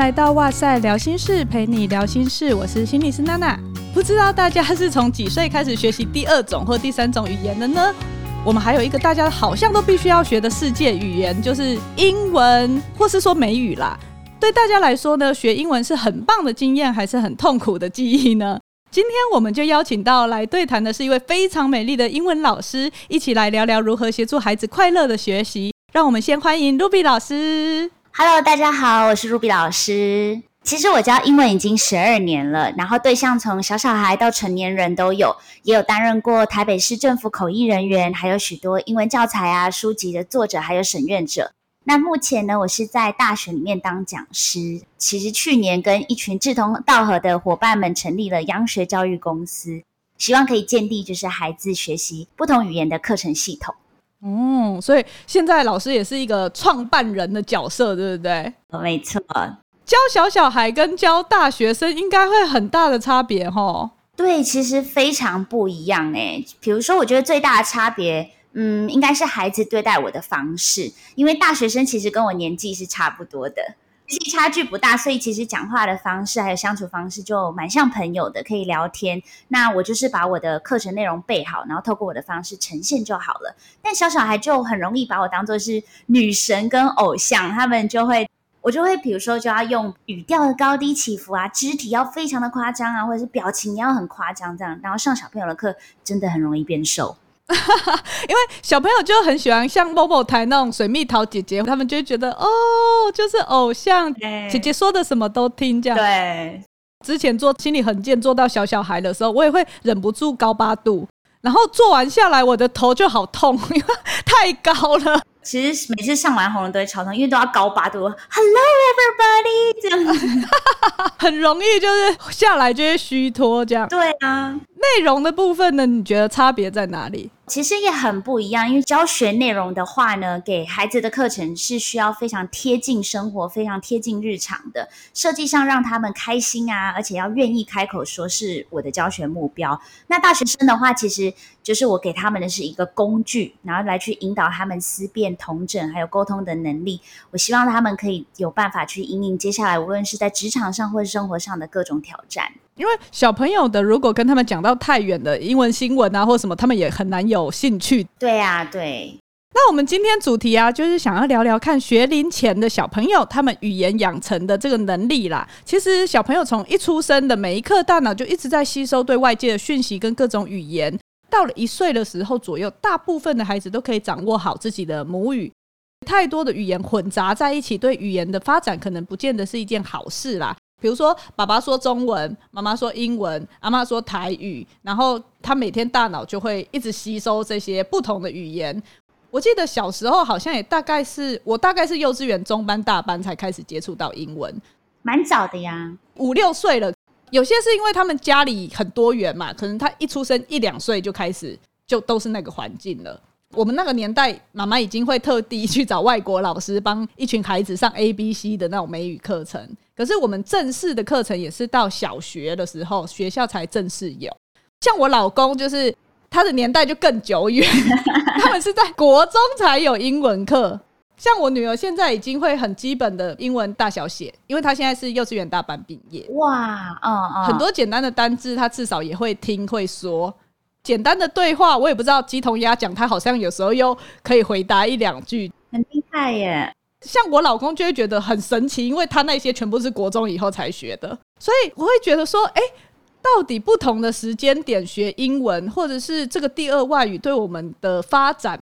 来到哇塞聊心事，陪你聊心事。我是心理师娜娜。不知道大家是从几岁开始学习第二种或第三种语言的呢？我们还有一个大家好像都必须要学的世界语言，就是英文，或是说美语啦。对大家来说呢，学英文是很棒的经验，还是很痛苦的记忆呢？今天我们就邀请到来对谈的是一位非常美丽的英文老师，一起来聊聊如何协助孩子快乐的学习。让我们先欢迎 Ruby 老师。Hello，大家好，我是 Ruby 老师。其实我教英文已经十二年了，然后对象从小小孩到成年人都有，也有担任过台北市政府口译人员，还有许多英文教材啊、书籍的作者，还有审阅者。那目前呢，我是在大学里面当讲师。其实去年跟一群志同道合的伙伴们成立了央学教育公司，希望可以建立就是孩子学习不同语言的课程系统。嗯，所以现在老师也是一个创办人的角色，对不对？没错，教小小孩跟教大学生应该会很大的差别哦。对，其实非常不一样诶。比如说，我觉得最大的差别，嗯，应该是孩子对待我的方式，因为大学生其实跟我年纪是差不多的。年纪差距不大，所以其实讲话的方式还有相处方式就蛮像朋友的，可以聊天。那我就是把我的课程内容备好，然后透过我的方式呈现就好了。但小小孩就很容易把我当做是女神跟偶像，他们就会，我就会比如说就要用语调的高低起伏啊，肢体要非常的夸张啊，或者是表情要很夸张这样，然后上小朋友的课真的很容易变瘦。因为小朋友就很喜欢像某某台那种水蜜桃姐姐，他们就会觉得哦，就是偶像姐姐说的什么都听这样。对，之前做心理衡鉴做到小小孩的时候，我也会忍不住高八度，然后做完下来我的头就好痛，因为太高了。其实每次上完红人都会超痛，因为都要高八度。Hello everybody，这样 很容易就是下来就会虚脱这样。对啊，内容的部分呢，你觉得差别在哪里？其实也很不一样，因为教学内容的话呢，给孩子的课程是需要非常贴近生活、非常贴近日常的设计上，让他们开心啊，而且要愿意开口说是我的教学目标。那大学生的话，其实就是我给他们的是一个工具，然后来去引导他们思辨、同整还有沟通的能力。我希望他们可以有办法去应应接下来无论是在职场上或是生活上的各种挑战。因为小朋友的，如果跟他们讲到太远的英文新闻啊，或什么，他们也很难有兴趣。对呀、啊，对。那我们今天主题啊，就是想要聊聊看学龄前的小朋友，他们语言养成的这个能力啦。其实小朋友从一出生的每一刻，大脑就一直在吸收对外界的讯息跟各种语言。到了一岁的时候左右，大部分的孩子都可以掌握好自己的母语。太多的语言混杂在一起，对语言的发展可能不见得是一件好事啦。比如说，爸爸说中文，妈妈说英文，阿妈说台语，然后他每天大脑就会一直吸收这些不同的语言。我记得小时候好像也大概是我大概是幼稚园中班大班才开始接触到英文，蛮早的呀，五六岁了。有些是因为他们家里很多元嘛，可能他一出生一两岁就开始就都是那个环境了。我们那个年代，妈妈已经会特地去找外国老师帮一群孩子上 A B C 的那种美语课程。可是我们正式的课程也是到小学的时候，学校才正式有。像我老公，就是他的年代就更久远，他们是在国中才有英文课。像我女儿现在已经会很基本的英文大小写，因为她现在是幼稚园大班毕业。哇，嗯嗯，很多简单的单字，她至少也会听会说。简单的对话，我也不知道鸡同鸭讲，他好像有时候又可以回答一两句，很厉害耶。像我老公就会觉得很神奇，因为他那些全部是国中以后才学的，所以我会觉得说，哎，到底不同的时间点学英文，或者是这个第二外语对我们的发展，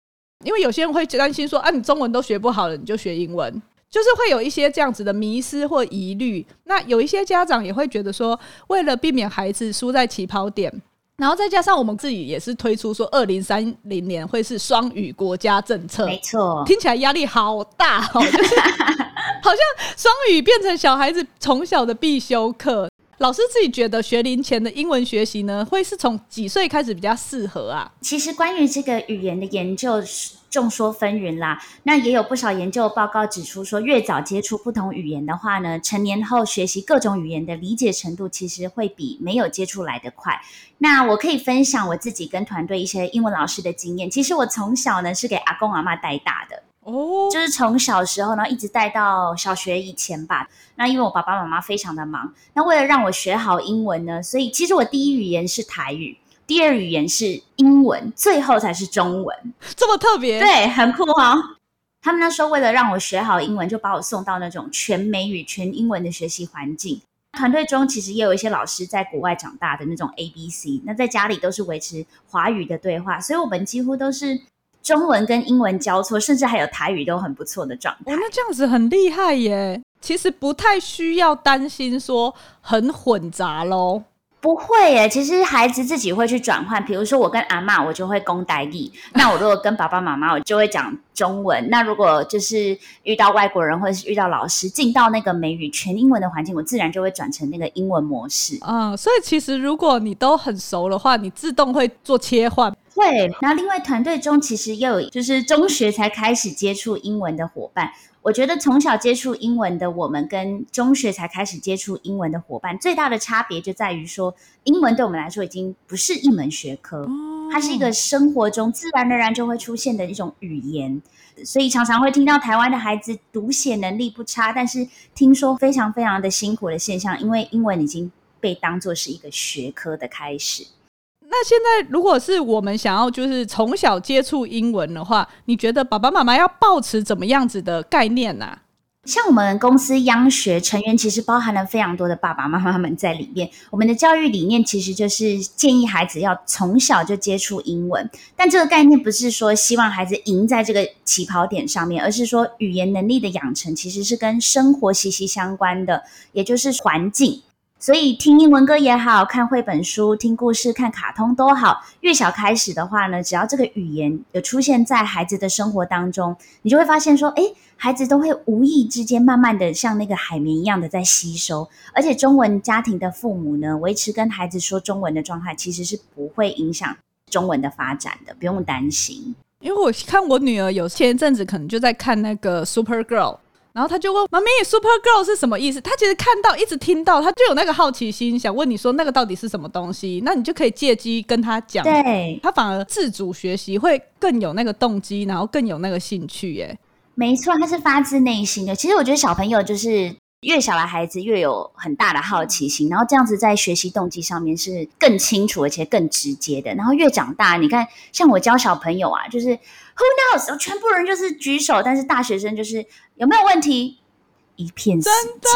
因为有些人会担心说，啊，你中文都学不好了，你就学英文，就是会有一些这样子的迷失或疑虑。那有一些家长也会觉得说，为了避免孩子输在起跑点。然后再加上我们自己也是推出说，二零三零年会是双语国家政策，没错，听起来压力好大哦，就是 好像双语变成小孩子从小的必修课。老师自己觉得学龄前的英文学习呢，会是从几岁开始比较适合啊？其实关于这个语言的研究众说纷纭啦。那也有不少研究报告指出说，越早接触不同语言的话呢，成年后学习各种语言的理解程度其实会比没有接触来得快。那我可以分享我自己跟团队一些英文老师的经验。其实我从小呢是给阿公阿妈带大的。哦，就是从小时候呢一直带到小学以前吧。那因为我爸爸妈妈非常的忙，那为了让我学好英文呢，所以其实我第一语言是台语，第二语言是英文，最后才是中文。这么特别？对，很酷哈、哦。他们那时候为了让我学好英文，就把我送到那种全美语、全英文的学习环境。团队中其实也有一些老师在国外长大的那种 ABC，那在家里都是维持华语的对话，所以我们几乎都是。中文跟英文交错，甚至还有台语都很不错的状态。哦，那这样子很厉害耶！其实不太需要担心说很混杂喽。不会耶，其实孩子自己会去转换。比如说我跟阿妈，我就会公台语；那我如果跟爸爸妈妈，我就会讲中文。那如果就是遇到外国人或者是遇到老师，进到那个美语全英文的环境，我自然就会转成那个英文模式。嗯，所以其实如果你都很熟的话，你自动会做切换。会。那另外团队中其实也有就是中学才开始接触英文的伙伴。我觉得从小接触英文的我们，跟中学才开始接触英文的伙伴，最大的差别就在于说，英文对我们来说已经不是一门学科，它是一个生活中自然而然就会出现的一种语言。所以常常会听到台湾的孩子读写能力不差，但是听说非常非常的辛苦的现象，因为英文已经被当作是一个学科的开始。那现在，如果是我们想要就是从小接触英文的话，你觉得爸爸妈妈要抱持怎么样子的概念呢、像我们公司央学成员，其实包含了非常多的爸爸妈妈们在里面。我们的教育理念其实就是建议孩子要从小就接触英文，但这个概念不是说希望孩子赢在这个起跑点上面，而是说语言能力的养成其实是跟生活息息相关的，也就是环境。所以听英文歌也好，看绘本书、听故事、看卡通都好。越小开始的话呢，只要这个语言有出现在孩子的生活当中，你就会发现说，诶，孩子都会无意之间慢慢的像那个海绵一样的在吸收。而且中文家庭的父母呢，维持跟孩子说中文的状态，其实是不会影响中文的发展的，不用担心。因为我看我女儿有前一阵子可能就在看那个 Super Girl。然后他就问妈咪，Super Girl 是什么意思？他其实看到，一直听到，他就有那个好奇心，想问你说那个到底是什么东西？那你就可以借机跟他讲，对，他反而自主学习会更有那个动机，然后更有那个兴趣耶。没错，他是发自内心的。其实我觉得小朋友就是越小的孩子越有很大的好奇心，然后这样子在学习动机上面是更清楚而且更直接的。然后越长大，你看像我教小朋友啊，就是 Who knows？全部人就是举手，但是大学生就是。有没有问题？一片真的。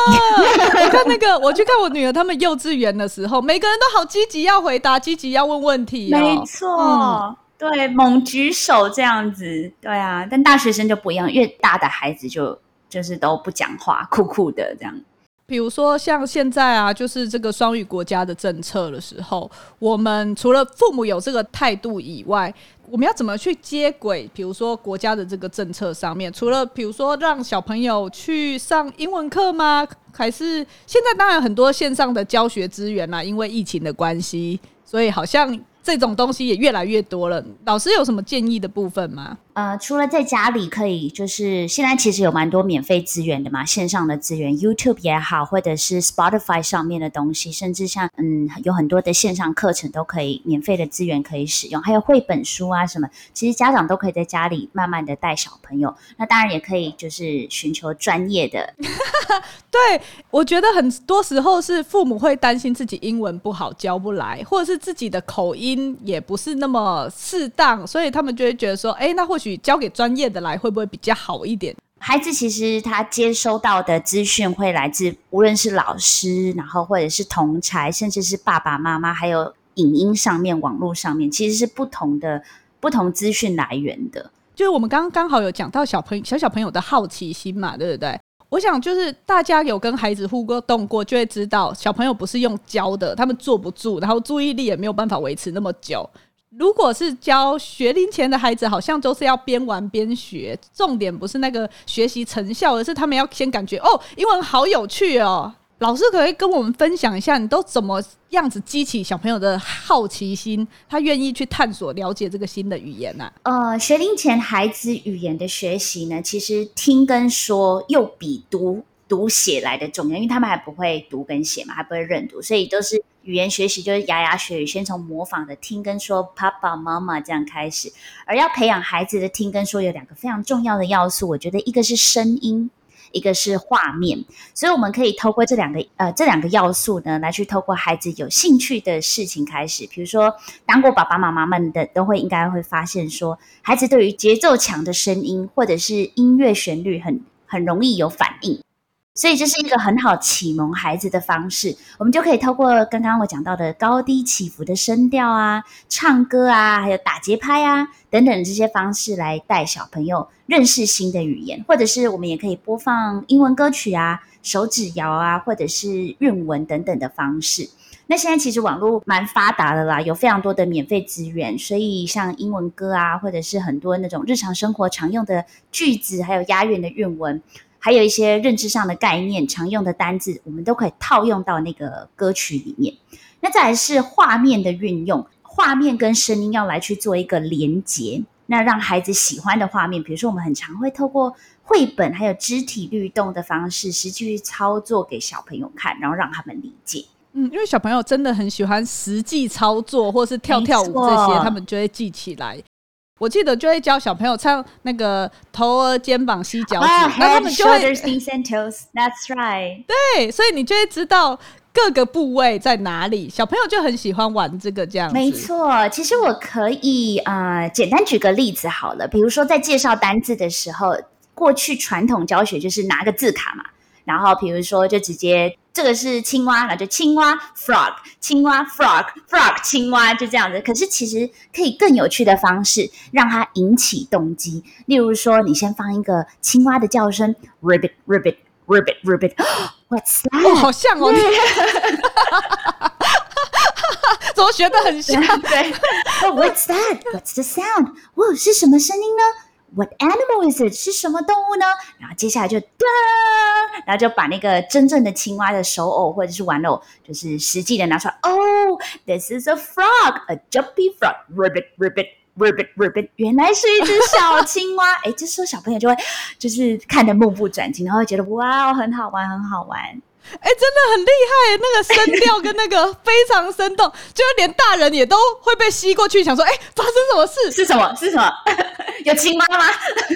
我看那个，我去看我女儿他们幼稚园的时候，每个人都好积极要回答，积极要问问题哦。没错，嗯，对，猛举手这样子，对啊。但大学生就不一样，越大的孩子就就是都不讲话，酷酷的这样。比如说像现在啊，就是这个双语国家的政策的时候，我们除了父母有这个态度以外，我们要怎么去接轨？比如说国家的这个政策上面，除了比如说让小朋友去上英文课吗？还是现在当然很多线上的教学资源啦，因为疫情的关系，所以好像这种东西也越来越多了。老师有什么建议的部分吗？呃，除了在家里可以，就是现在其实有蛮多免费资源的嘛，线上的资源，YouTube 也好，或者是 Spotify 上面的东西，甚至像嗯，有很多的线上课程都可以免费的资源可以使用，还有绘本书啊什么，其实家长都可以在家里慢慢的带小朋友。那当然也可以就是寻求专业的。对，我觉得很多时候是父母会担心自己英文不好教不来，或者是自己的口音也不是那么适当，所以他们就会觉得说，哎，那或许。交给专业的来会不会比较好一点？孩子其实他接收到的资讯会来自无论是老师，然后或者是同才，甚至是爸爸妈妈，还有影音上面、网络上面，其实是不同的不同资讯来源的。就是我们刚刚刚好有讲到小朋友小小朋友的好奇心嘛，对不对？我想就是大家有跟孩子互动过，就会知道小朋友不是用教的，他们坐不住，然后注意力也没有办法维持那么久。如果是教学龄前的孩子，好像都是要边玩边学，重点不是那个学习成效，而是他们要先感觉哦，英文好有趣哦。老师可以跟我们分享一下，你都怎么样子激起小朋友的好奇心，他愿意去探索了解这个新的语言呢？呃，学龄前孩子语言的学习呢，其实听跟说又比读读写来的重要，因为他们还不会读跟写嘛，还不会认读，所以都是语言学习就是牙牙学语，先从模仿的听跟说，爸爸妈妈这样开始。而要培养孩子的听跟说，有两个非常重要的要素，我觉得一个是声音，一个是画面。所以我们可以透过这两个呃这两个要素呢，来去透过孩子有兴趣的事情开始。比如说，当过爸爸妈妈们的都会应该会发现说，孩子对于节奏强的声音或者是音乐旋律很很容易有反应。所以这是一个很好启蒙孩子的方式，我们就可以透过刚刚我讲到的高低起伏的声调啊、唱歌啊、还有打节拍啊等等这些方式来带小朋友认识新的语言，或者是我们也可以播放英文歌曲啊、手指谣啊，或者是韵文等等的方式。那现在其实网络蛮发达的啦，有非常多的免费资源，所以像英文歌啊，或者是很多那种日常生活常用的句子，还有押韵的韵文。还有一些认知上的概念、常用的单字，我们都可以套用到那个歌曲里面。那再来是画面的运用，画面跟声音要来去做一个连接，那让孩子喜欢的画面，比如说我们很常会透过绘本还有肢体律动的方式，实际去操作给小朋友看，然后让他们理解。嗯，因为小朋友真的很喜欢实际操作，或是跳跳舞这些，他们就会记起来。我记得就会教小朋友唱那个头儿肩膀膝脚趾，那、oh, 他们就会 shoulders, knees and toes. That's right. 对，所以你就会知道各个部位在哪里。小朋友就很喜欢玩这个这样子。没错，其实我可以呃简单举个例子好了，比如说在介绍单字的时候，过去传统教学就是拿个字卡嘛，然后比如说就直接。这个是青蛙，那就青蛙 frog，青蛙 frog frog 青蛙就这样子。可是其实可以更有趣的方式，让它引起动机。例如说，你先放一个青蛙的叫声，ribbit ribbit ribbit ribbit，what's that？哦，好像哦，怎么学得很像？对，what's that？What's the sound？哦，是什么声音呢？What animal is it？是什么动物呢？然后接下来就噔，然后就把那个真正的青蛙的手偶或者是玩偶，就是实际的拿出来。Oh, this is a frog, a jumpy frog. Ribbit, ribbit, ribbit, ribbit. 原来是一只小青蛙。哎，这时候小朋友就会就是看得目不转睛，然后会觉得哇，很好玩，很好玩。哎、欸，真的很厉害！那个声调跟那个非常生动，就是连大人也都会被吸过去，想说：哎、欸，发生什么事？是什么？是什么？有亲妈吗？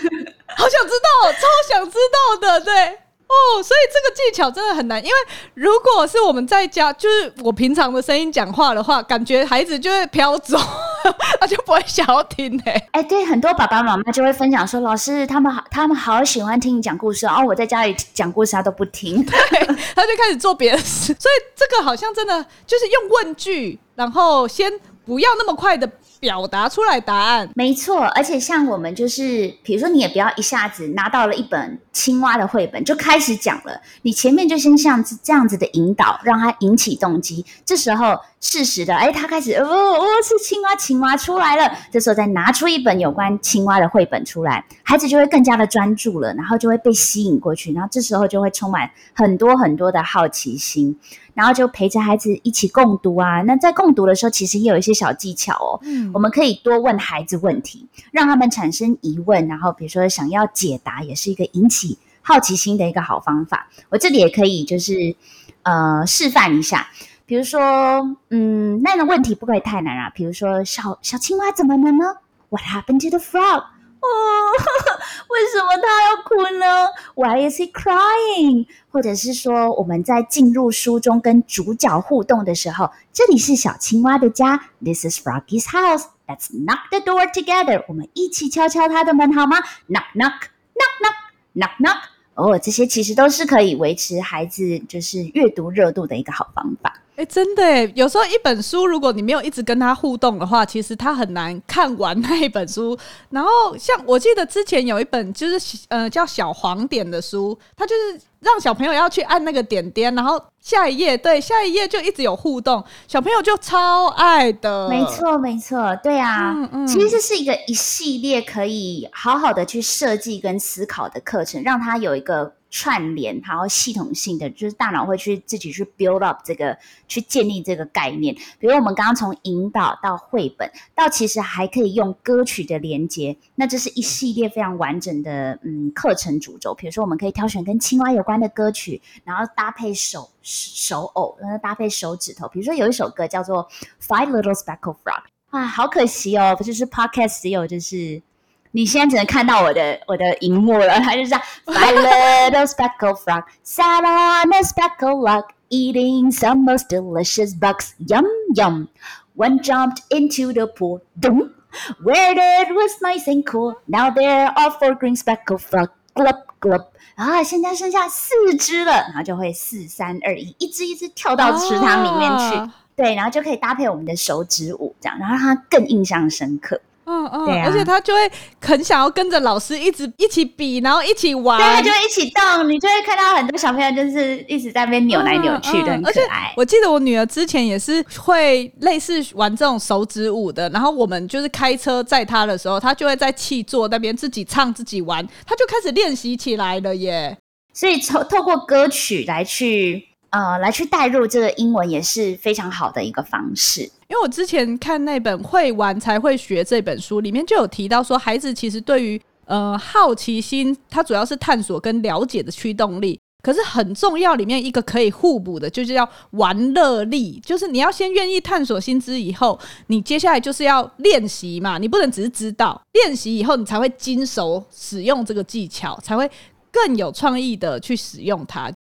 好想知道，超想知道的，对。哦，所以这个技巧真的很难，因为如果是我们在家，就是我平常的声音讲话的话，感觉孩子就会飘走，他就不会想要听哎、欸。哎，对，很多爸爸妈妈就会分享说，老师他们好，他们好喜欢听你讲故事，然后我在家里讲故事他都不听，对，他就开始做别的事。所以这个好像真的就是用问句，然后先不要那么快的。表达出来答案，没错。而且像我们就是，比如说你也不要一下子拿到了一本青蛙的绘本就开始讲了，你前面就先像这样子的引导，让他引起动机。这时候适时的，哎，他开始哦哦，是青蛙，青蛙出来了。这时候再拿出一本有关青蛙的绘本出来，孩子就会更加的专注了，然后就会被吸引过去，然后这时候就会充满很多很多的好奇心。然后就陪着孩子一起共读啊。那在共读的时候，其实也有一些小技巧哦。嗯，我们可以多问孩子问题，让他们产生疑问，然后比如说想要解答，也是一个引起好奇心的一个好方法。我这里也可以就是呃示范一下，比如说嗯，那个问题不可以太难啊。比如说小小青蛙怎么了呢？What happened to the frog？哦，为什么他要哭呢？Why is he crying？或者是说，我们在进入书中跟主角互动的时候，这里是小青蛙的家，This is Froggy's house. Let's knock the door together. 我们一起敲敲他的门好吗？Knock, knock, knock, knock, knock, knock. 哦，这些其实都是可以维持孩子就是阅读热度的一个好方法。哎、欸，真的哎，有时候一本书，如果你没有一直跟他互动的话，其实他很难看完那一本书。然后，像我记得之前有一本就是呃叫小黄点的书，它就是让小朋友要去按那个点点，然后下一页，对，下一页就一直有互动，小朋友就超爱的。没错，没错，对啊，嗯嗯，其实这是一个一系列可以好好的去设计跟思考的课程，让他有一个。串联，然后系统性的，就是大脑会去自己去 build up 这个，去建立这个概念。比如我们刚刚从引导到绘本，到其实还可以用歌曲的连接，那这是一系列非常完整的嗯课程主轴。比如说，我们可以挑选跟青蛙有关的歌曲，然后搭配手手偶，然后搭配手指头。比如说有一首歌叫做《Five Little Speckled Frog》。啊，好可惜哦，不就是 podcast 只有就是，你现在只能看到我的我的荧幕了，它就是这样 Five little speckled frog sat on a speckled log, eating some most delicious bugs. Yum yum. One jumped into the pool, boom, where it was nice and cool. Now there are four green speckled frog, glub glub. 啊，现在剩下四只了，然后就会四三二一，一只一只跳到池塘里面去。啊对，然后就可以搭配我们的手指舞，这样，然后让它更印象深刻。嗯嗯，对啊，而且他就会很想要跟着老师一直一起比，然后一起玩，对，他就会一起动。你就会看到很多小朋友就是一直在那边扭来扭去的，嗯嗯，很可爱。我记得我女儿之前也是会类似玩这种手指舞的，然后我们就是开车载她的时候，她就会在气座那边自己唱自己玩，她就开始练习起来了耶。所以从透过歌曲来去。呃，来去带入这个英文也是非常好的一个方式。因为我之前看那本《会玩才会学》这本书，里面就有提到说，孩子其实对于呃好奇心，它主要是探索跟了解的驱动力。可是很重要，里面一个可以互补的，就是要玩乐力，就是你要先愿意探索新知，以后你接下来就是要练习嘛，你不能只是知道，练习以后你才会精熟使用这个技巧，才会更有创意的去使用它。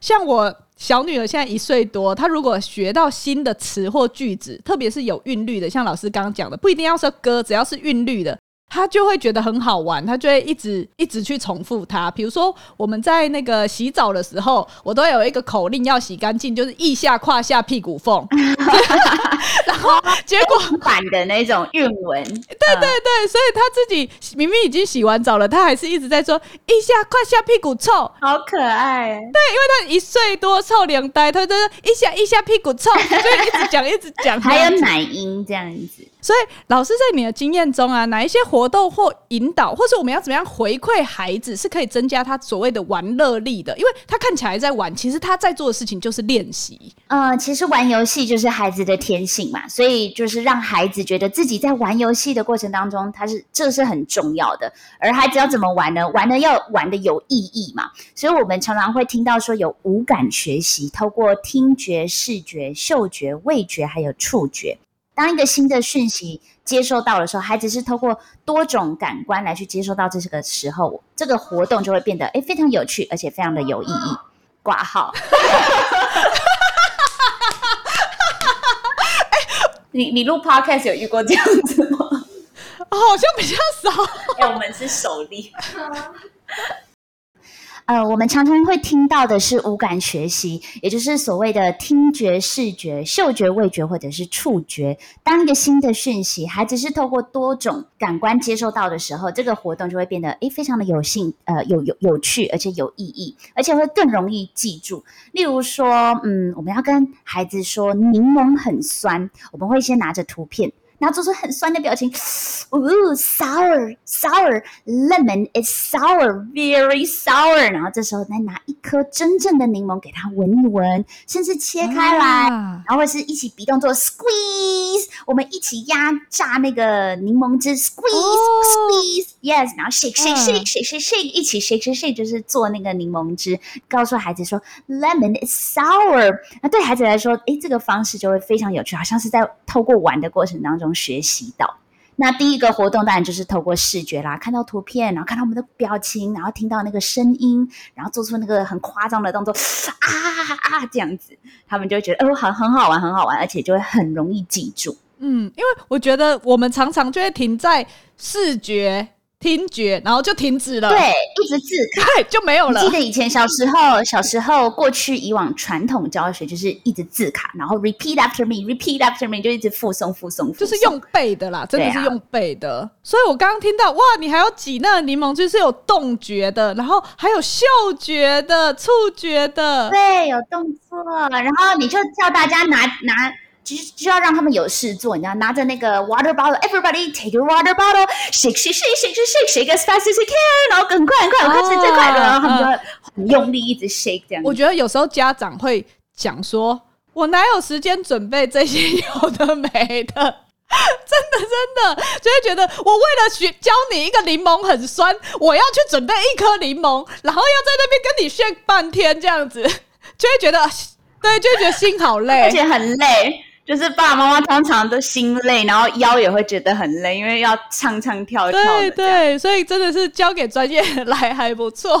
像我小女儿现在一岁多，她如果学到新的词或句子，特别是有韵律的，像老师刚刚讲的，不一定要说歌，只要是韵律的。他就会觉得很好玩，他就会一直一直去重复它。比如说，我们在那个洗澡的时候，我都有一个口令要洗干净，就是腋下、胯下、屁股缝。然后结果版的那种韵文，对对对，所以他自己明明已经洗完澡了，他还是一直在说腋下、胯下、屁股臭，好可爱。对，因为他一岁多，臭两呆，他就是腋下、腋下、屁股臭，所以一直讲一直讲，还有奶音这样子。所以，老师在你的经验中啊，哪一些活动或引导，或是我们要怎么样回馈孩子，是可以增加他所谓的玩乐力的？因为他看起来在玩，其实他在做的事情就是练习。呃，其实玩游戏就是孩子的天性嘛，所以就是让孩子觉得自己在玩游戏的过程当中，他是这是很重要的。而孩子要怎么玩呢？玩的要玩的有意义嘛。所以我们常常会听到说有五感学习，透过听觉、视觉、嗅觉、味觉，还有触觉。当一个新的讯息接收到的时候，孩子是透过多种感官来去接收到这个时候，这个活动就会变得诶非常有趣，而且非常的有意义。挂号。你你录 podcast 有遇过这样子吗？哦，好像比较少。因 为我们是首例。呃，我们常常会听到的是五感学习，也就是所谓的听觉、视觉、嗅觉、味觉或者是触觉。当一个新的讯息，孩子是透过多种感官接受到的时候，这个活动就会变得诶非常的有兴呃有有有趣，而且有意义，而且会更容易记住。例如说，嗯，我们要跟孩子说柠檬很酸，我们会先拿着图片。然后做出很酸的表情，哦，sour sour lemon is sour very sour。然后这时候再拿一颗真正的柠檬给他闻一闻，甚至切开来，啊、然后或是一起比动作 squeeze，我们一起压榨那个柠檬汁 squeeze、哦、squeeze yes，然后 shake shake shake shake shake shake，一起 shake shake shake 就是做那个柠檬汁，告诉孩子说 lemon is sour。那对孩子来说，诶，这个方式就会非常有趣，好像是在透过玩的过程当中。学习到，那第一个活动当然就是透过视觉啦，看到图片，然后看到我们的表情，然后听到那个声音，然后做出那个很夸张的动作，啊啊这样子，他们就觉得哦，很很好玩，很好玩，而且就会很容易记住。嗯，因为我觉得我们常常就会停在视觉。听觉，然后就停止了。对，一直自卡，对，就没有了。记得以前小时候，小时候过去以往传统教学就是一直自卡，然后 repeat after me，repeat after me，就一直复诵复诵，就是用背的啦，真的是用背的。啊、所以我刚刚听到，哇，你还要挤那个柠檬汁是有动觉的，然后还有嗅觉的、触觉的，对，有动作，然后你就叫大家拿拿。就就要让他们有事做，你知道，拿着那个 water bottle，everybody take your water bottle，shake shake shake shake shake shake as fast as you can，然后更快很快，我看谁最快的，然后他们就会很用力一直 shake 这样。我觉得有时候家长会讲说，我哪有时间准备这些有的没的。真的真的，就会觉得我为了学教你一个柠檬很酸，我要去准备一颗柠檬，然后要在那边跟你炫半天这样子，就会觉得对，就会觉得心好累，而且很累。就是爸爸妈妈通常都心累，然后腰也会觉得很累，因为要唱唱跳跳。对对，所以真的是交给专业来还不错。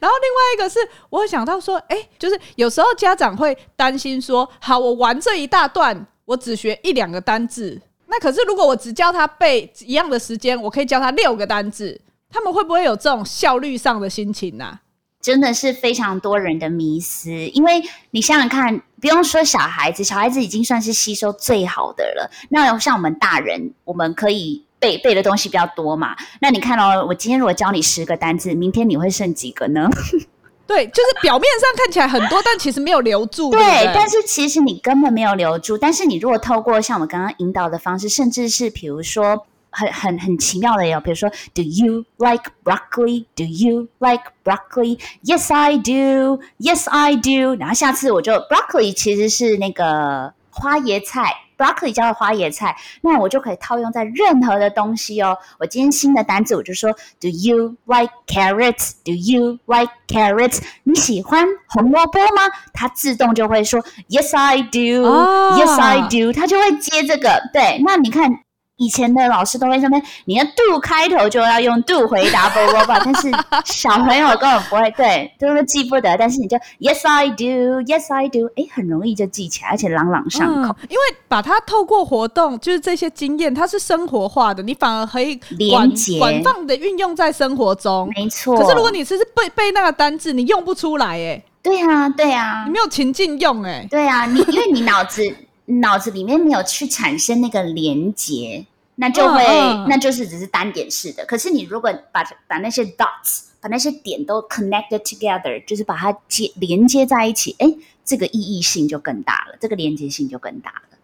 然后另外一个是我想到说，哎，就是有时候家长会担心说，好，我玩这一大段。我只学一两个单字，那可是如果我只教他背一样的时间，我可以教他六个单字，他们会不会有这种效率上的心情呢、啊？真的是非常多人的迷思，因为你想想看，不用说小孩子，小孩子已经算是吸收最好的了。那像我们大人，我们可以背背的东西比较多嘛？那你看哦，我今天如果教你十个单字，明天你会剩几个呢？对，就是表面上看起来很多，但其实没有留住。对，对，但是其实你根本没有留住。但是你如果透过像我刚刚引导的方式，甚至是比如说很很很奇妙的有，比如说，Do you like broccoli? Do you like broccoli? Yes, I do. Yes, I do. 然后下次我就 broccoli 其实是那个花椰菜。broccoli 叫做花椰菜，那我就可以套用在任何的东西哦。我今天新的单词我就说，Do you like carrots? Do you like carrots? 你喜欢红萝卜吗？它自动就会说，Yes I do. Yes, I do. 它就会接这个。对，那你看。以前的老师都会说：“你的 do 开头就要用 do 回答，不不不。”但是小朋友根本不会，对，都是记不得。但是你就 Yes I do, Yes I do，哎，很容易就记起来，而且朗朗上口。嗯、因为把它透过活动，就是这些经验，它是生活化的，你反而可以连接广泛的运用在生活中。没错。可是如果你只是背背那个单字，你用不出来，哎。对啊，对啊。你没有情境用，哎。对啊，你因为你脑子。脑子里面没有去产生那个连接，那就会，嗯嗯、那就是只是单点式的。可是你如果把把那些 dots，把那些点都 connected together，就是把它接连接在一起，哎，这个意义性就更大了，这个连接性就更大了。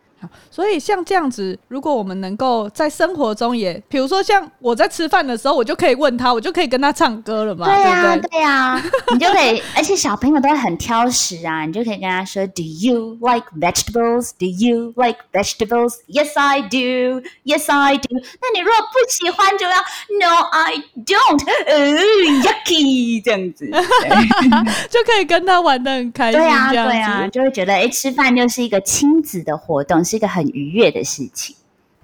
所以像这样子，如果我们能够在生活中也，比如说像我在吃饭的时候，我就可以问他，我就可以跟他唱歌了嘛。对呀、啊，对呀、啊，你就可以，而且小朋友都会很挑食啊，你就可以跟他说，Do you like vegetables? Do you like vegetables? Yes, I do. Yes, I do. 那你如果不喜欢，就要 No, I don't. 呃、uh,，yucky 这样子，就可以跟他玩的很开心。对啊，对啊，就会觉得哎，吃饭就是一个亲子的活动。是一个很愉悦的事情。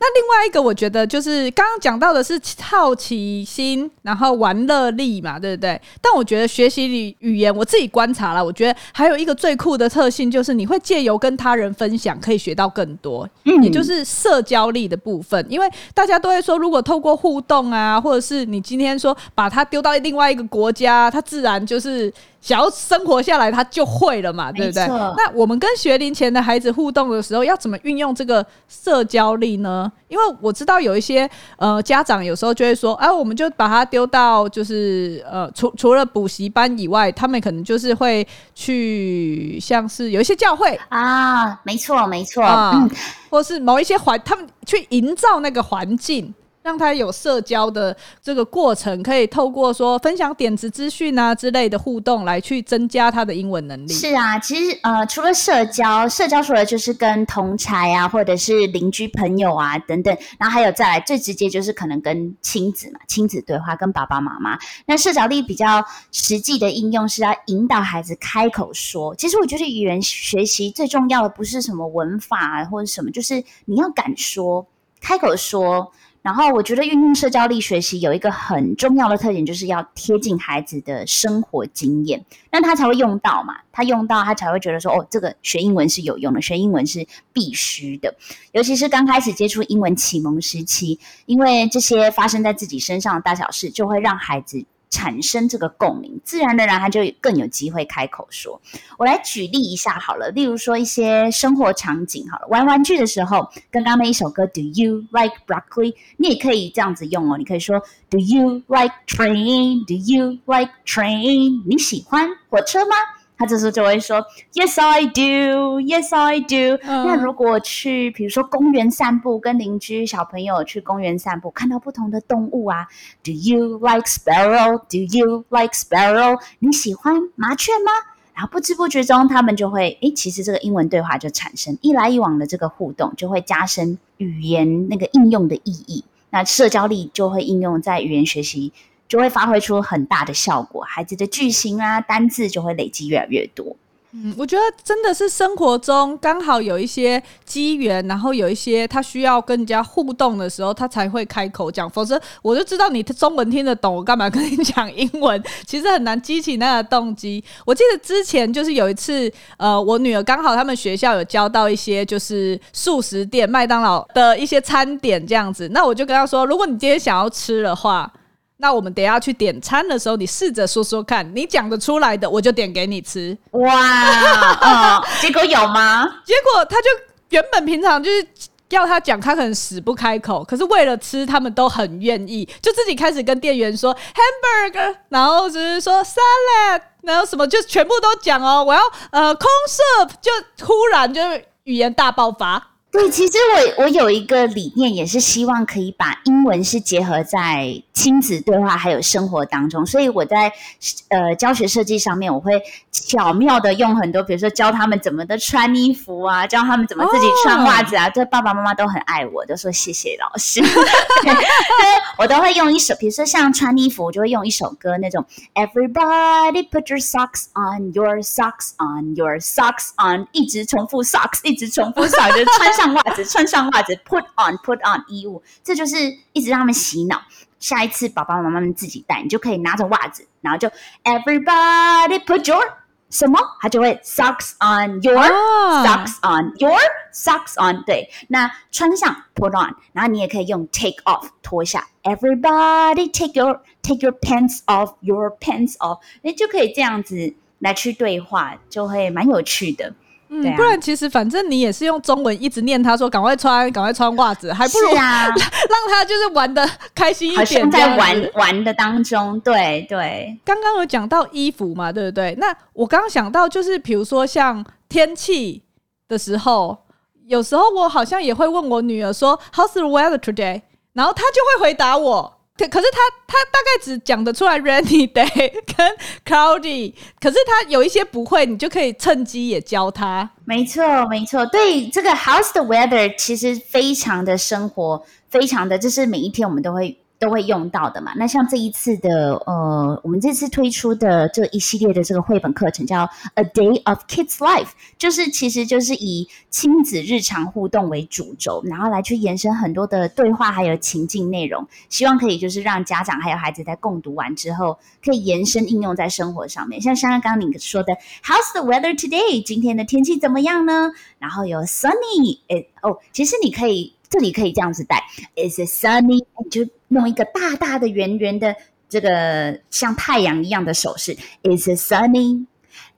那另外一个，我觉得就是刚刚讲到的是好奇心，然后玩乐力嘛，对不对？但我觉得学习语言，我自己观察了，我觉得还有一个最酷的特性，就是你会借由跟他人分享，可以学到更多，嗯，也就是社交力的部分。因为大家都会说，如果透过互动啊，或者是你今天说把他丢到另外一个国家，他自然就是。想要生活下来，他就会了嘛，对不对？那我们跟学龄前的孩子互动的时候，要怎么运用这个社交力呢？因为我知道有一些呃家长有时候就会说，哎、啊，我们就把他丢到就是呃除除了补习班以外，他们可能就是会去像是有一些教会啊，没错没错，嗯，或是某一些环，他们去营造那个环境。让他有社交的这个过程，可以透过说分享点子、资讯啊之类的互动，来去增加他的英文能力。是啊，其实呃，除了社交，社交除了就是跟同侪啊，或者是邻居朋友啊等等，然后还有再来最直接就是可能跟亲子嘛，亲子对话跟爸爸妈妈。那社交力比较实际的应用是要引导孩子开口说。其实我觉得语言学习最重要的不是什么文法啊，或者什么，就是你要敢说，开口说。然后我觉得运用社交力学习有一个很重要的特点，就是要贴近孩子的生活经验，那他才会用到嘛。他用到，他才会觉得说，哦，这个学英文是有用的，学英文是必须的。尤其是刚开始接触英文启蒙时期，因为这些发生在自己身上的大小事，就会让孩子。产生这个共鸣，自然而然他就更有机会开口说。我来举例一下好了，例如说一些生活场景好了，玩玩具的时候，跟刚刚那一首歌 Do you like broccoli？你也可以这样子用哦，你可以说 Do you like train？Do you like train？你喜欢火车吗？他这时候就会说 Yes I do, Yes I do。嗯、那如果去，比如说公园散步，跟邻居小朋友去公园散步，看到不同的动物啊，Do you like sparrow? Do you like sparrow? 你喜欢麻雀吗？然后不知不觉中，他们就会，诶，其实这个英文对话就产生一来一往的这个互动，就会加深语言那个应用的意义。那社交力就会应用在语言学习。就会发挥出很大的效果，孩子的句型啊、单字就会累积越来越多。嗯，我觉得真的是生活中刚好有一些机缘，然后有一些他需要跟人家互动的时候，他才会开口讲。否则，我就知道你中文听得懂，我干嘛跟你讲英文？其实很难激起那个动机。我记得之前就是有一次，呃，我女儿刚好他们学校有教到一些就是素食店、麦当劳的一些餐点这样子，那我就跟她说，如果你今天想要吃的话。那我们等下去点餐的时候，你试着说说看，你讲得出来的，我就点给你吃。哇，哦，结果有吗？结果他就原本平常就是要他讲，他可能死不开口，可是为了吃，他们都很愿意，就自己开始跟店员说 hamburger，然后就是说 salad，然后什么就全部都讲哦，我要呃 corn soup，就突然就语言大爆发。对，其实我我有一个理念，也是希望可以把英文是结合在亲子对话还有生活当中，所以我在呃教学设计上面，我会巧妙的用很多，比如说教他们怎么的穿衣服啊，教他们怎么自己穿袜子啊，这、哦、爸爸妈妈都很爱我，都说谢谢老师。对，我都会用一首，比如说像穿衣服，我就会用一首歌那种 Everybody put your socks on, your socks on, your socks on，一直重复 socks，一直重复 socks，就穿。上袜子，穿上袜子，put on put on 衣物，这就是一直让他们洗脑。下一次爸爸妈妈们自己带，你就可以拿着袜子，然后就 everybody put your 什么，他就会 socks on your、oh. socks on your socks on。对，那穿上 put on，然后你也可以用 take off 脱下，everybody take your take your pants off your pants off，你就可以这样子来去对话，就会蛮有趣的。嗯，不然其实反正你也是用中文一直念他说赶快穿，赶快穿袜子，还不如啊 让他就是玩的开心一点，在玩玩的当中。对对，刚刚有讲到衣服嘛，对不对？那我刚刚想到就是，比如说像天气的时候，有时候我好像也会问我女儿说 How's the weather today？然后她就会回答我。可可是他他大概只讲得出来 rainy day 跟 cloudy，可是他有一些不会，你就可以趁机也教他。没错，没错，对这个 how's the weather 其实非常的生活，非常的就是每一天我们都会。都会用到的嘛。那像这一次的呃，我们这次推出的这一系列的这个绘本课程叫 A Day of Kids Life，就是其实就是以亲子日常互动为主轴，然后来去延伸很多的对话还有情境内容，希望可以就是让家长还有孩子在共读完之后，可以延伸应用在生活上面。像像刚刚你说的，How's the weather today？今天的天气怎么样呢？然后有 sunny，诶哦，其实你可以这里可以这样子带，Is it sunny？就弄一个大大的圆圆的这个像太阳一样的手势，Is it sunny?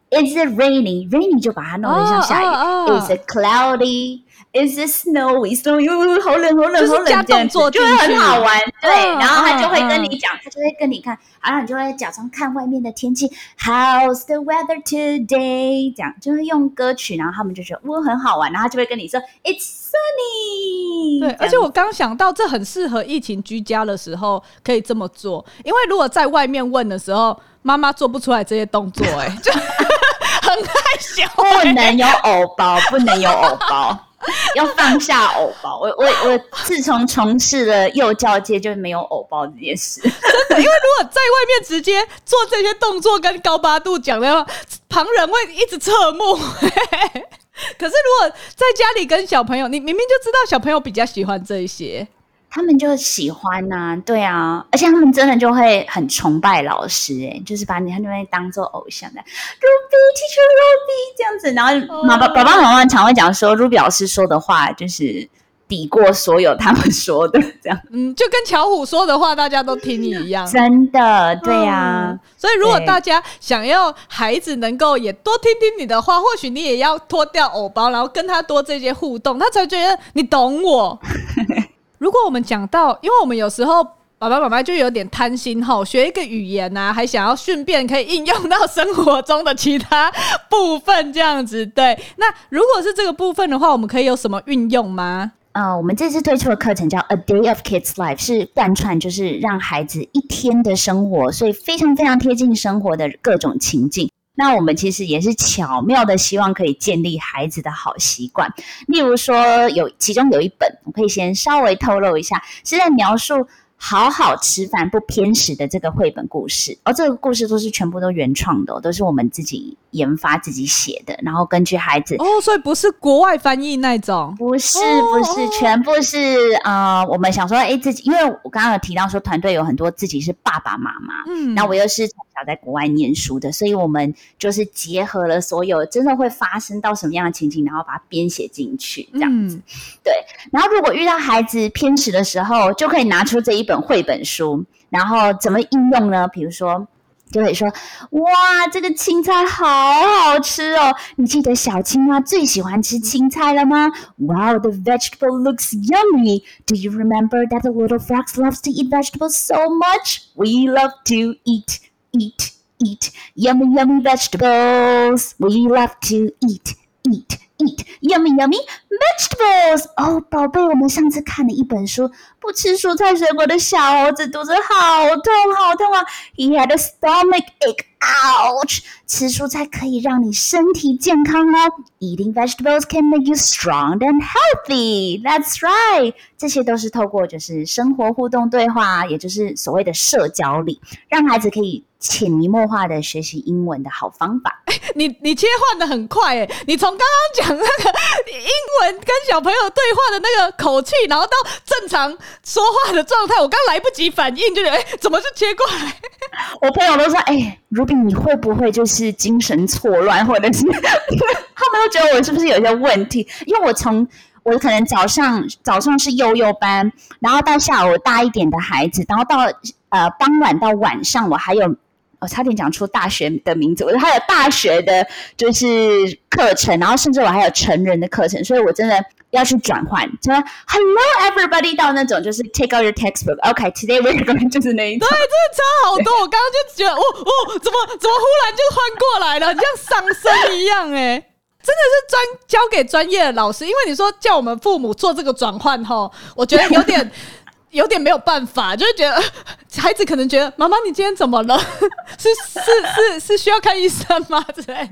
Is it rainy? Rainy 就把它弄得像下雨。Oh, oh, oh. Is it cloudy? Is it snowy? Snowy？好冷，好冷，好冷，就是加动作，就会很好玩。对，oh, 然后他就会跟你讲，oh, 他就会跟你看，然后你就会假装看外面的天气。How's the weather today？这样就会用歌曲，然后他们就觉得哇很好玩，然后他就会跟你说 It's sunny。对，而且我刚想到，这很适合疫情居家的时候可以这么做，因为如果在外面问的时候，妈妈做不出来这些动作，哎，就 很害羞，不能有偶包，不能有偶包。要放下偶包，我我我自从从事了幼教界，就没有偶包这件事。真的，因为如果在外面直接做这些动作跟高八度讲的话，旁人会一直侧目。可是如果在家里跟小朋友，你明明就知道小朋友比较喜欢这一些。他们就喜欢呐、啊，对啊，而且他们真的就会很崇拜老师，哎，就是把你他们当做偶像的，Ruby Teacher Ruby 这样子，然后妈爸爸爸妈妈常会讲说，Ruby 老师说的话就是抵过所有他们说的，这样，嗯，就跟巧虎说的话，大家都听你一样，真的，对啊、嗯。所以如果大家想要孩子能够也多听听你的话，或许你也要脱掉偶包，然后跟他多这些互动，他才觉得你懂我。如果我们讲到，因为我们有时候爸爸妈妈就有点贪心哈，学一个语言啊，还想要顺便可以应用到生活中的其他部分，这样子。对，那如果是这个部分的话，我们可以有什么运用吗？呃，我们这次推出的课程叫 A Day of Kids Life，是贯穿就是让孩子一天的生活，所以非常非常贴近生活的各种情境。那我们其实也是巧妙的，希望可以建立孩子的好习惯。例如说，有其中有一本，我可以先稍微透露一下，是在描述。好好吃饭不偏食的这个绘本故事，哦、这个故事都是全部都原创的、都是我们自己研发、自己写的，然后根据孩子哦，所以不是国外翻译那种，不是不是，全部是呃，我们想说，哎，自己，因为我刚刚有提到说，团队有很多自己是爸爸妈妈，嗯，那我又是从小在国外念书的，所以我们就是结合了所有真的会发生到什么样的情景，然后把它编写进去，这样子，嗯、对。然后如果遇到孩子偏食的时候，就可以拿出这一本。绘本书，然后怎么应用呢？比如说，就可以说：“哇，这个青菜好好吃哦！你记得小青蛙最喜欢吃青菜了吗？”Wow, the vegetable looks yummy. Do you remember that the little fox loves to eat vegetables so much? We love to eat, eat, eat yummy, yummy vegetables. We love to eat, eat. Eat yummy yummy vegetables。哦，宝贝，我们上次看了一本书， 不吃蔬菜水果的小猴子肚子好痛好痛啊！He had a stomach ache. Ouch！吃蔬菜可以让你身体健康哦。Eating vegetables can make you strong and healthy. That's right。这些都是透过就是生活互动对话，也就是所谓的社交力，让孩子可以潜移默化的学习英文的好方法。你你切换的很快诶，你从刚刚讲那个英文跟小朋友对话的那个口气，然后到正常说话的状态，我刚来不及反应，就觉得哎，怎么就切过来？我朋友都说，哎，Ruby，你会不会就是精神错乱，或者是 他们都觉得我是不是有些问题？因为我从我可能早上早上是幼幼班，然后到下午大一点的孩子，然后到呃傍晚到晚上，我还有。我差点讲出大学的名字，我还有大学的，就是课程，然后甚至我还有成人的课程，所以我真的要去转换，就 Hello everybody 到那种就是 Take out your textbook，OK，Today、we're going 就是那一种，对，真的差好多。我刚刚就觉得，哦哦，怎么怎么忽然就换过来了，像上升一样哎，真的是专交给专业的老师，因为你说叫我们父母做这个转换齁，我觉得有点。有点没有办法，就是觉得 孩子可能觉得妈妈你今天怎么了？是是是是需要看医生吗？之类。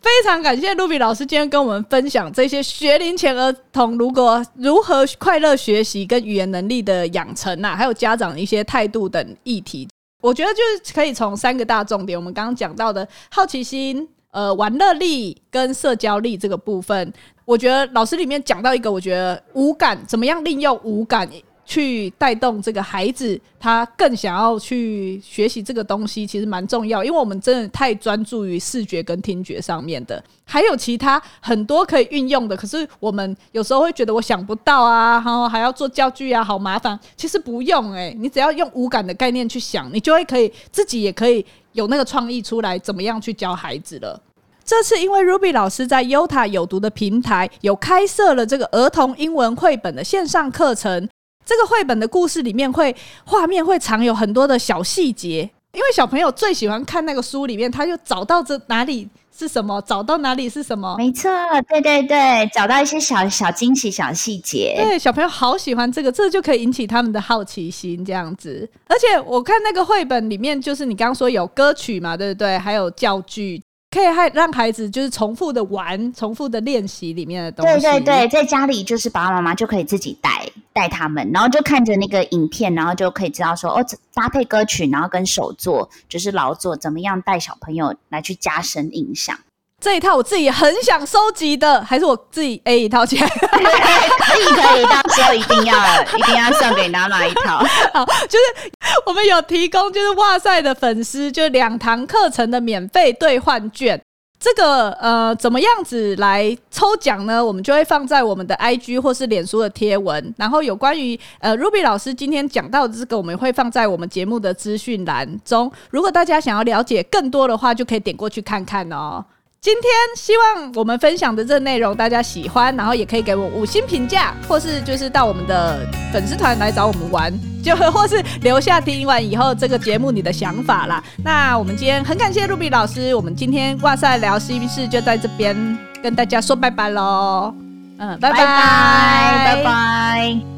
非常感谢 Ruby 老师今天跟我们分享这些学龄前儿童如果如何快乐学习跟语言能力的养成啊，还有家长一些态度等议题。我觉得就是可以从三个大重点，我们刚刚讲到的好奇心、呃玩乐力跟社交力这个部分，我觉得老师里面讲到一个，我觉得五感怎么样利用五感。去带动这个孩子，他更想要去学习这个东西，其实蛮重要。因为我们真的太专注于视觉跟听觉上面的，还有其他很多可以运用的。可是我们有时候会觉得我想不到啊，然后还要做教具啊，好麻烦。其实不用欸，你只要用五感的概念去想，你就会可以自己也可以有那个创意出来，怎么样去教孩子了。这次因为 Ruby 老师在 Yota 有读的平台有开设了这个儿童英文绘本的线上课程。这个绘本的故事里面会画面会藏有很多的小细节，因为小朋友最喜欢看那个书里面，他就找到这哪里是什么，找到哪里是什么。没错，对对对，找到一些小小惊喜、小细节。对，小朋友好喜欢这个，这就可以引起他们的好奇心，这样子。而且我看那个绘本里面，就是你刚刚说有歌曲嘛，对不对？还有教具。可以还让孩子就是重复的玩，重复的练习里面的东西。对对对，在家里就是爸爸妈妈就可以自己带带他们，然后就看着那个影片，然后就可以知道说哦，搭配歌曲，然后跟手作就是劳作，怎么样带小朋友来去加深印象。这一套我自己很想收集的，还是我自己 A 一套钱？可以可以，到时候一定要一定要送给娜娜一套。好，就是我们有提供，就是哇塞的粉丝，就两堂课程的免费兑换券。这个呃，怎么样子来抽奖呢？我们就会放在我们的 IG 或是脸书的贴文。然后有关于呃 Ruby 老师今天讲到的这个，我们会放在我们节目的资讯栏中。如果大家想要了解更多的话，就可以点过去看看哦。今天希望我们分享的这个内容大家喜欢，然后也可以给我五星评价，或是就是到我们的粉丝团来找我们玩，就或是留下听完以后这个节目你的想法啦。那我们今天很感谢 Ruby 老师，我们今天哇塞聊心事就在这边跟大家说拜拜喽，嗯，拜拜。拜拜。